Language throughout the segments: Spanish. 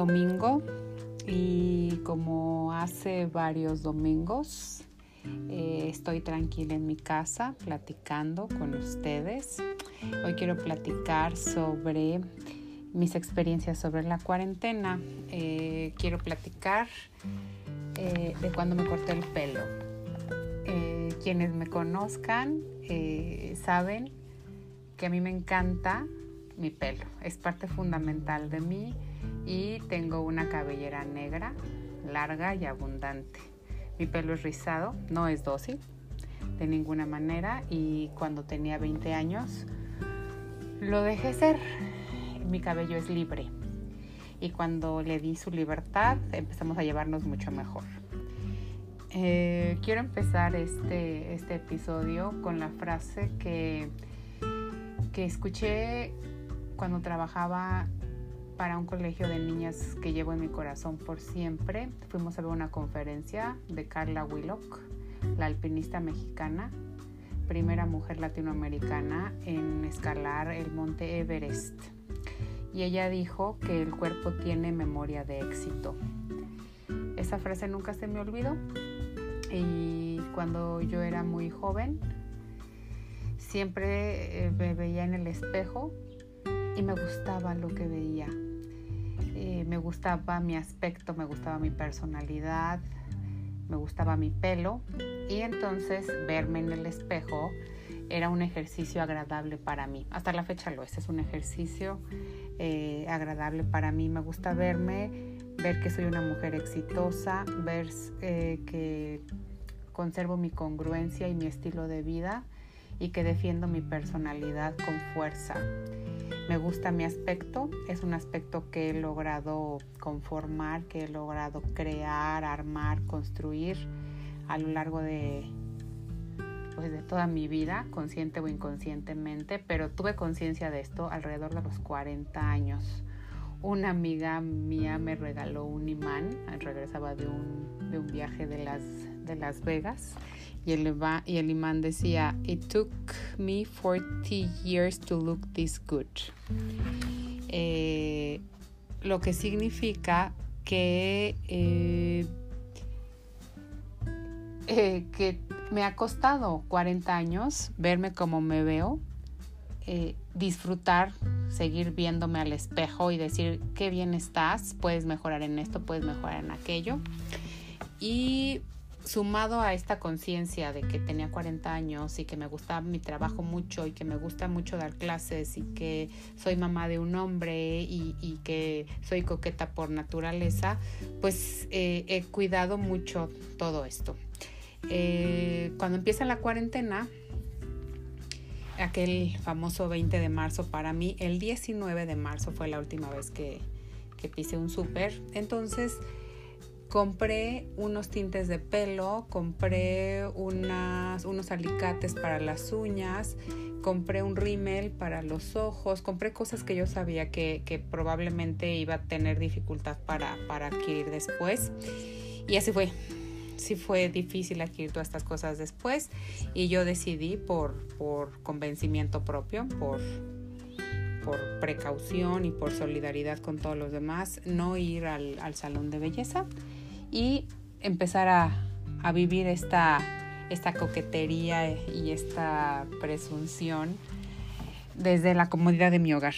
domingo y como hace varios domingos eh, estoy tranquila en mi casa platicando con ustedes. Hoy quiero platicar sobre mis experiencias sobre la cuarentena. Eh, quiero platicar eh, de cuando me corté el pelo. quienes me conozcan saben que a mí me encanta mi pelo. Es parte fundamental de mí y tengo una cabellera negra, larga y abundante. Mi pelo es rizado, no es dócil de ninguna manera y cuando tenía 20 años lo dejé ser. Mi cabello es libre y cuando le di su libertad empezamos a llevarnos mucho mejor. Eh, quiero empezar este, este episodio con la frase que, que escuché cuando trabajaba para un colegio de niñas que llevo en mi corazón por siempre. Fuimos a ver una conferencia de Carla Willock, la alpinista mexicana, primera mujer latinoamericana en escalar el monte Everest. Y ella dijo que el cuerpo tiene memoria de éxito. Esa frase nunca se me olvidó. Y cuando yo era muy joven, siempre eh, me veía en el espejo y me gustaba lo que veía. Eh, me gustaba mi aspecto, me gustaba mi personalidad, me gustaba mi pelo y entonces verme en el espejo era un ejercicio agradable para mí. Hasta la fecha lo es, es un ejercicio eh, agradable para mí. Me gusta verme, ver que soy una mujer exitosa, ver eh, que conservo mi congruencia y mi estilo de vida y que defiendo mi personalidad con fuerza. Me gusta mi aspecto, es un aspecto que he logrado conformar, que he logrado crear, armar, construir a lo largo de, pues, de toda mi vida, consciente o inconscientemente, pero tuve conciencia de esto alrededor de los 40 años. Una amiga mía me regaló un imán, regresaba de un, de un viaje de las, de Las Vegas y el, y imán decía, It took me 40 years to look this good. Eh, lo que significa que, eh, eh, que me ha costado 40 años verme como me veo, disfrutar, seguir viéndome al espejo y decir, qué bien estás, puedes mejorar en esto, puedes mejorar en aquello. Y sumado a esta conciencia de que tenía 40 años y que me gustaba mi trabajo mucho y que me gusta mucho dar clases y que soy mamá de un hombre y, que soy coqueta por naturaleza, pues eh, he cuidado mucho todo esto. Eh, cuando empieza la cuarentena, aquel famoso 20 de marzo para mí, el 19 de marzo fue la última vez que, que pisé un súper, entonces compré unos tintes de pelo, compré unas, unos alicates para las uñas, compré un rímel para los ojos, compré cosas que yo sabía que, probablemente iba a tener dificultad para, para, adquirir después. Y así fue. Sí fue difícil adquirir todas estas cosas después y yo decidí por, por convencimiento propio, por, por precaución y por solidaridad con todos los demás, no ir al, al salón de belleza y empezar a, vivir esta, esta coquetería y esta presunción desde la comodidad de mi hogar.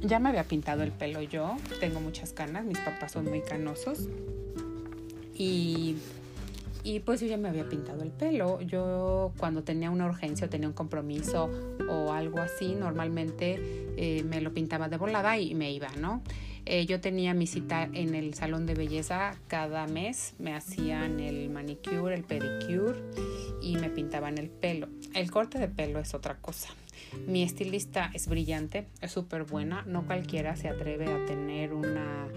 Ya me había pintado el pelo yo, tengo muchas canas, mis papás son muy canosos y, y pues yo ya me había pintado el pelo. Yo cuando tenía una urgencia o tenía un compromiso o algo así, normalmente eh, me lo pintaba de volada y me iba, ¿no? Eh, yo tenía mi cita en el salón de belleza cada mes, me hacían el manicure, el pedicure y me pintaban el pelo. El corte de pelo es otra cosa. Mi estilista es brillante, es súper buena, no cualquiera se atreve a tener una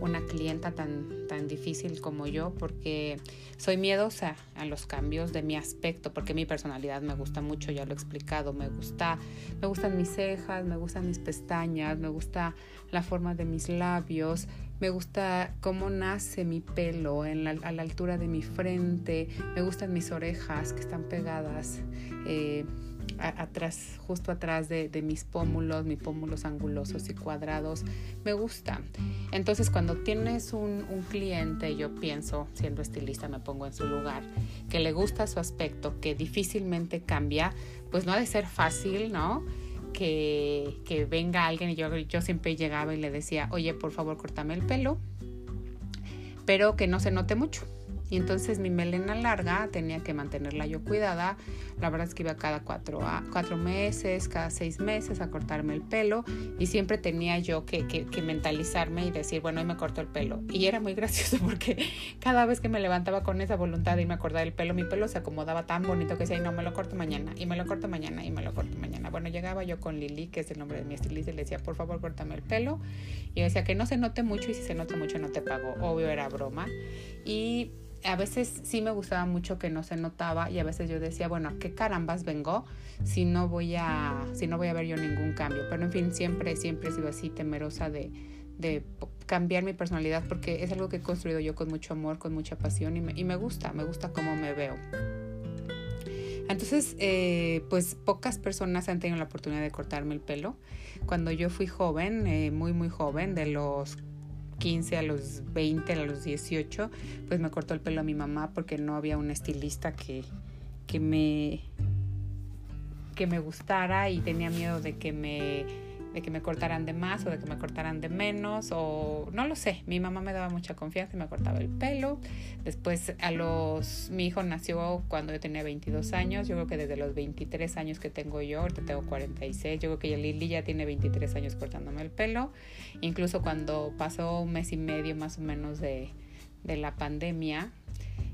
una clienta tan, tan difícil como yo porque soy miedosa a los cambios de mi aspecto porque mi personalidad me gusta mucho, ya lo he explicado, me gusta, me gustan mis cejas, me gustan mis pestañas, me gusta la forma de mis labios, me gusta cómo nace mi pelo en la, a la altura de mi frente, me gustan mis orejas que están pegadas. Eh, atrás, justo atrás de, mis pómulos, mis pómulos angulosos y cuadrados, me gusta. Entonces cuando tienes un, un, cliente, yo pienso, siendo estilista me pongo en su lugar, que le gusta su aspecto, que difícilmente cambia, pues no ha de ser fácil, ¿no? Que, que venga alguien y yo, yo siempre llegaba y le decía, oye, por favor, cortame el pelo, pero que no se note mucho y entonces mi melena larga tenía que mantenerla yo cuidada. La verdad es que iba cada cuatro, cuatro meses, cada seis meses a cortarme el pelo. Y siempre tenía yo que, que, mentalizarme y decir, bueno, hoy me corto el pelo. Y era muy gracioso porque cada vez que me levantaba con esa voluntad de irme a cortar el pelo, mi pelo se acomodaba tan bonito que decía, no, me lo corto mañana, y me lo corto mañana, y me lo corto mañana. Bueno, llegaba yo con Lili, que es el nombre de mi estilista, y le decía, por favor, córtame el pelo. Y decía que no se note mucho, y si se nota mucho, no te pago. Obvio, era broma. Y a veces sí me gustaba mucho que no se notaba y a veces yo decía, bueno, ¿a qué carambas vengo si no voy a, si no voy a ver yo ningún cambio? Pero en fin, siempre, siempre he sido así temerosa de, de cambiar mi personalidad porque es algo que he construido yo con mucho amor, con mucha pasión y me, y me gusta, me gusta cómo me veo. Entonces, eh, pues pocas personas han tenido la oportunidad de cortarme el pelo. Cuando yo fui joven, eh, muy, muy joven, de los 15 a los 20, a los 18, pues me cortó el pelo a mi mamá porque no había un estilista que, que me que me gustara y tenía miedo de que me de que me cortaran de más o de que me cortaran de menos o no lo sé. Mi mamá me daba mucha confianza y me cortaba el pelo. Después a los mi hijo nació cuando yo tenía 22 años. Yo creo que desde los 23 años que tengo yo, ahorita tengo 46. Yo creo que Lili ya tiene 23 años cortándome el pelo. Incluso cuando pasó un mes y medio más o menos de, de la pandemia,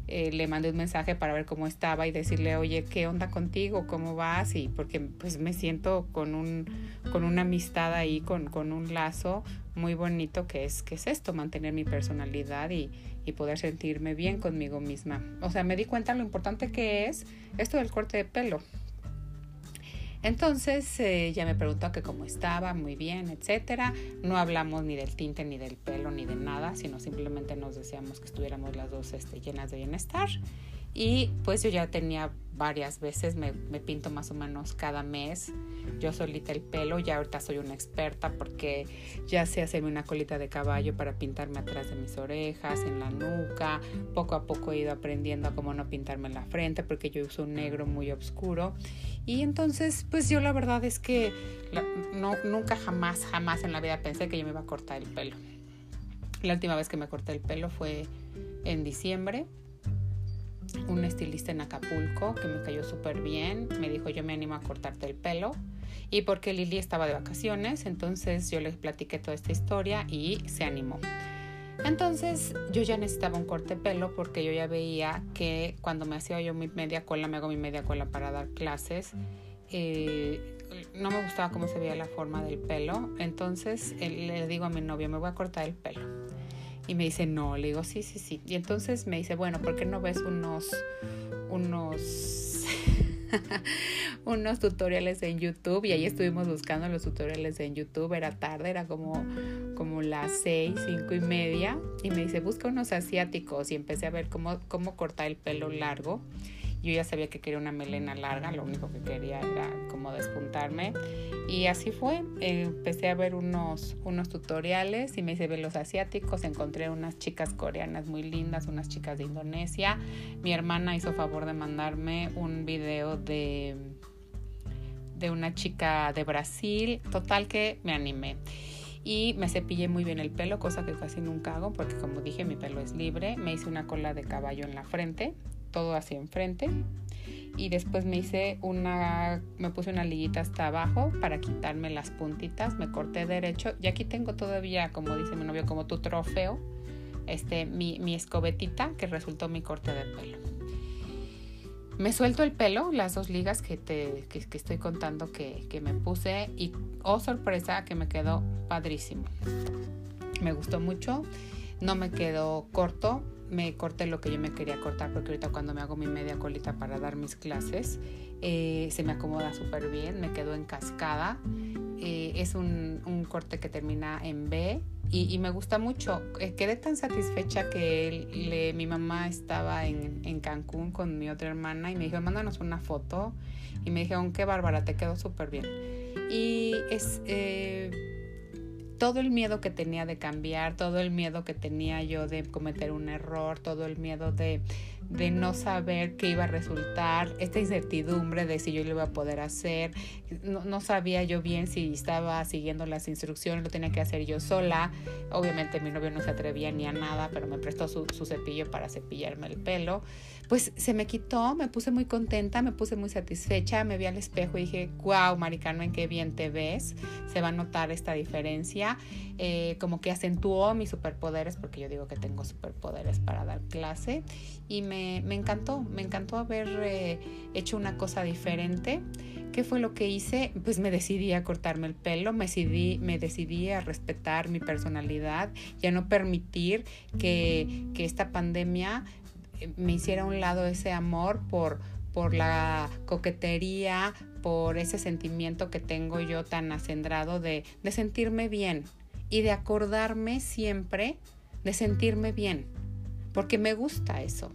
eh, le mandé un mensaje para ver cómo estaba y decirle, oye, ¿qué onda contigo? ¿Cómo vas? Y porque pues me siento con, un, con una amistad ahí, con, con un lazo muy bonito que es, que es esto, mantener mi personalidad y, y poder sentirme bien conmigo misma. O sea, me di cuenta lo importante que es esto del corte de pelo. Entonces eh, ya me preguntó que cómo estaba, muy bien, etcétera. No hablamos ni del tinte, ni del pelo, ni de nada, sino simplemente nos deseamos que estuviéramos las dos este, llenas de bienestar. Y pues yo ya tenía varias veces, me, pinto más o menos cada mes yo solita el pelo, ya ahorita soy una experta porque ya sé hacerme una colita de caballo para pintarme atrás de mis orejas, en la nuca, poco a poco he ido aprendiendo a cómo no pintarme en la frente porque yo uso un negro muy oscuro y entonces pues yo la verdad es que no, nunca jamás, jamás en la vida pensé que yo me iba a cortar el pelo. La última vez que me corté el pelo fue en diciembre un estilista en Acapulco que me cayó súper bien. Me dijo, yo me animo a cortarte el pelo. Y porque Lili estaba de vacaciones, entonces yo le platiqué toda esta historia y se animó. Entonces yo ya necesitaba un corte de pelo porque yo ya veía que cuando me hacía yo mi media cola, me hago mi media cola para dar clases, eh, no me gustaba cómo se veía la forma del pelo. Entonces le digo a mi novio, me voy a cortar el pelo. Y me dice, no, le digo, sí, sí, sí. Y entonces me dice, bueno, ¿por qué no ves unos, unos, unos tutoriales en YouTube? Y ahí estuvimos buscando los tutoriales en YouTube. Era tarde, era como, como las seis, cinco y media. Y me dice, busca unos asiáticos. Y empecé a ver cómo, cómo cortar el pelo largo. Yo ya sabía que quería una melena larga, lo único que quería era como despuntarme. Y así fue. empecé a ver unos, unos tutoriales y me hice ver los asiáticos. Encontré unas chicas coreanas muy lindas, unas chicas de Indonesia. Mi hermana hizo favor de mandarme un video de, de una chica de Brasil. Total que me animé y me cepillé muy bien el pelo, cosa que casi nunca hago porque como dije mi pelo es libre. Me hice una cola de caballo en la frente todo hacia enfrente y después me hice una, me puse una liguita hasta abajo para quitarme las puntitas, me corté derecho y aquí tengo todavía, como dice mi novio, como tu trofeo, este, mi, mi escobetita que resultó mi corte de pelo. Me suelto el pelo, las dos ligas que, te, que, estoy contando que, que, me puse y, oh sorpresa, que me quedó padrísimo. Me gustó mucho, no me quedó corto, me corté lo que yo me quería cortar porque ahorita cuando me hago mi media colita para dar mis clases eh, se me acomoda súper bien, me quedó en cascada. Eh, es un, un, corte que termina en B y, me gusta mucho. Eh, quedé tan satisfecha que mi mamá estaba en, en, Cancún con mi otra hermana y me dijo, mándanos una foto. Y me dijeron, qué bárbara, te quedó súper bien. Y es... Todo el miedo que tenía de cambiar, todo el miedo que tenía yo de cometer un error, todo el miedo de, de no saber qué iba a resultar, esta incertidumbre de si yo lo iba a poder hacer, no, no, sabía yo bien si estaba siguiendo las instrucciones, lo tenía que hacer yo sola, obviamente mi novio no se atrevía ni a nada, pero me prestó su, su cepillo para cepillarme el pelo, pues se me quitó, me puse muy contenta, me puse muy satisfecha, me vi al espejo y dije, wow, Maricano, en qué bien te ves, se va a notar esta diferencia, eh, como que acentuó mis superpoderes, porque yo digo que tengo superpoderes para dar clase, y me, me encantó, me encantó haber eh, hecho una cosa diferente. ¿Qué fue lo que hice? Pues me decidí a cortarme el pelo, me decidí, me decidí a respetar mi personalidad y a no permitir que, que esta pandemia me hiciera a un lado ese amor por, por la coquetería, por ese sentimiento que tengo yo tan acendrado de, de sentirme bien y de acordarme siempre de sentirme bien, porque me gusta eso.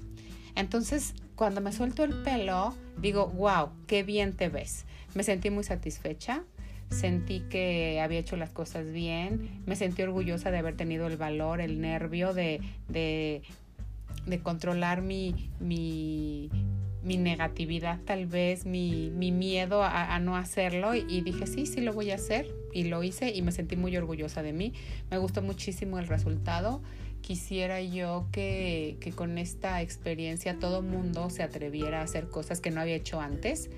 Entonces, cuando me suelto el pelo, digo, wow, qué bien te ves. Me sentí muy satisfecha, sentí que había hecho las cosas bien, me sentí orgullosa de haber tenido el valor, el nervio de, de, controlar mi, mi, negatividad, tal vez mi, mi miedo a, no hacerlo y, dije, sí, sí lo voy a hacer y lo hice y me sentí muy orgullosa de mí. Me gustó muchísimo el resultado. Quisiera yo que, con esta experiencia todo mundo se atreviera a hacer cosas que no había hecho antes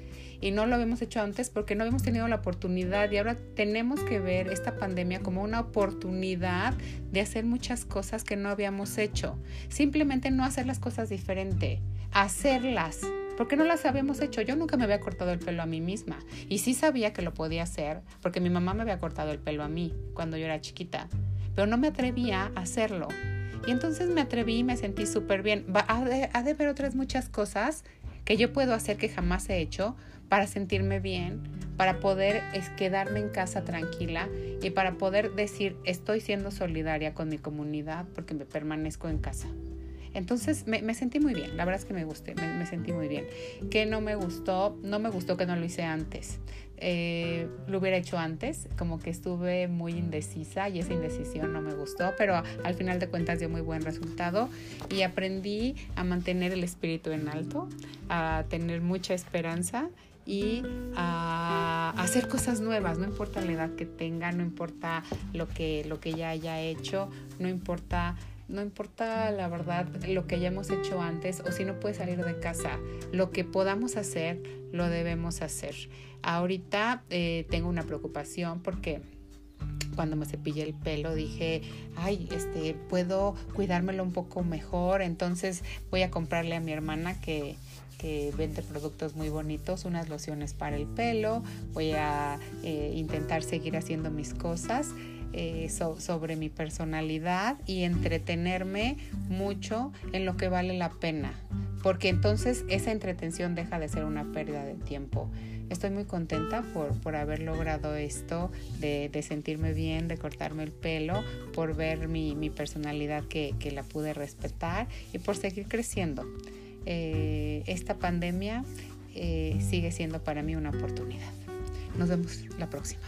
y no lo habíamos hecho antes porque no habíamos tenido la oportunidad y ahora tenemos que ver esta pandemia como una oportunidad de hacer muchas cosas que no habíamos hecho. Simplemente no hacer las cosas diferente, hacerlas. Porque no las habíamos hecho. Yo nunca me había cortado el pelo a mí misma. Y sí sabía que lo podía hacer porque mi mamá me había cortado el pelo a mí cuando yo era chiquita. Pero no me atrevía a hacerlo. Y entonces me atreví y me sentí súper bien. Ha de, ha haber otras muchas cosas que yo puedo hacer que jamás he hecho para sentirme bien, para poder quedarme en casa tranquila y para poder decir estoy siendo solidaria con mi comunidad porque me permanezco en casa. Entonces me, sentí muy bien, la verdad es que me gusté, me, sentí muy bien. ¿Qué no me gustó? No me gustó que no lo hice antes. Eh, lo hubiera hecho antes, como que estuve muy indecisa y esa indecisión no me gustó, pero al final de cuentas dio muy buen resultado y aprendí a mantener el espíritu en alto, a tener mucha esperanza y a hacer cosas nuevas, no importa la edad que tenga, no importa lo que, lo que ya haya hecho, no importa no importa la verdad lo que hayamos hecho antes o si no puedes salir de casa, lo que podamos hacer, lo debemos hacer. Ahorita eh, tengo una preocupación porque cuando me cepillé el pelo dije, ay, este, puedo cuidármelo un poco mejor, entonces voy a comprarle a mi hermana que, que vende productos muy bonitos, unas lociones para el pelo, voy a eh, intentar seguir haciendo mis cosas eh, sobre mi personalidad y entretenerme mucho en lo que vale la pena, porque entonces esa entretención deja de ser una pérdida de tiempo. Estoy muy contenta por, por haber logrado esto, de, sentirme bien, de cortarme el pelo, por ver mi, mi personalidad que, que la pude respetar y por seguir creciendo. Eh, esta pandemia eh, sigue siendo para mí una oportunidad. Nos vemos la próxima.